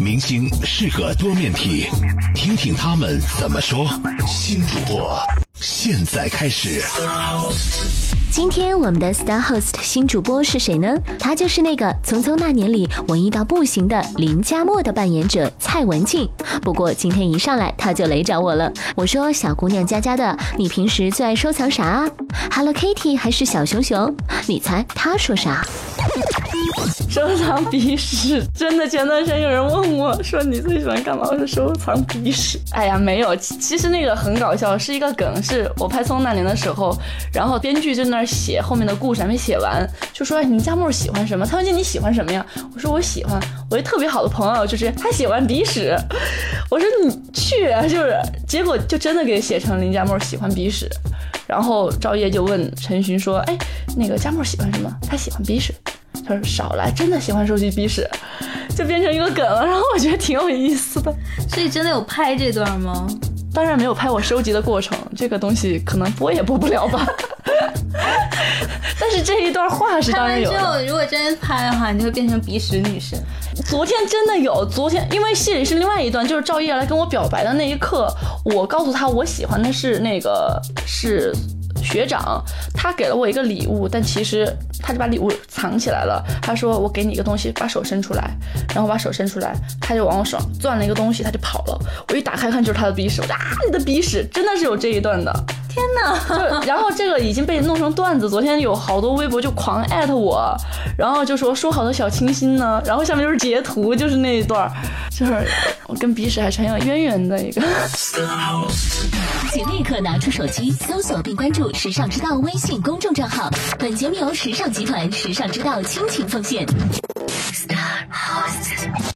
明星是个多面体，听听他们怎么说。新主播现在开始。今天我们的 Star Host 新主播是谁呢？他就是那个《匆匆那年》里文艺到不行的林佳墨的扮演者蔡文静。不过今天一上来他就雷找我了，我说小姑娘家家的，你平时最爱收藏啥啊？Hello Kitty 还是小熊熊？你猜他说啥？收藏鼻屎，真的前段时间有人问我说你最喜欢干嘛？我说收藏鼻屎。哎呀，没有，其实那个很搞笑，是一个梗，是我拍《匆匆那年》的时候，然后编剧就在那儿写后面的故事还没写完，就说你家木喜欢什么？他问你喜欢什么呀？我说我喜欢我一特别好的朋友，就是他喜欢鼻屎。我说你去，就是，结果就真的给写成林佳沫喜欢鼻屎。然后赵烨就问陈寻说，哎，那个佳沫喜欢什么？他喜欢鼻屎。他说少来，真的喜欢收集鼻屎，就变成一个梗了。然后我觉得挺有意思的。所以真的有拍这段吗？当然没有拍我收集的过程，这个东西可能播也播不了吧。但是这一段话是当然有。之后如果真拍的话，你就会变成鼻屎女神。昨天真的有，昨天因为戏里是另外一段，就是赵烨来跟我表白的那一刻，我告诉他我喜欢的是那个是。学长，他给了我一个礼物，但其实他就把礼物藏起来了。他说：“我给你一个东西，把手伸出来。”然后把手伸出来，他就往我手上攥了一个东西，他就跑了。我一打开看，就是他的鼻屎。我啊，你的鼻屎真的是有这一段的。天哪！然后这个已经被弄成段子，昨天有好多微博就狂艾特我，然后就说说好的小清新呢，然后下面就是截图，就是那一段，就是我跟鼻屎还很有渊源的一个。请立刻拿出手机搜索并关注“时尚之道”微信公众账号，本节目由时尚集团时尚之道倾情奉献。Star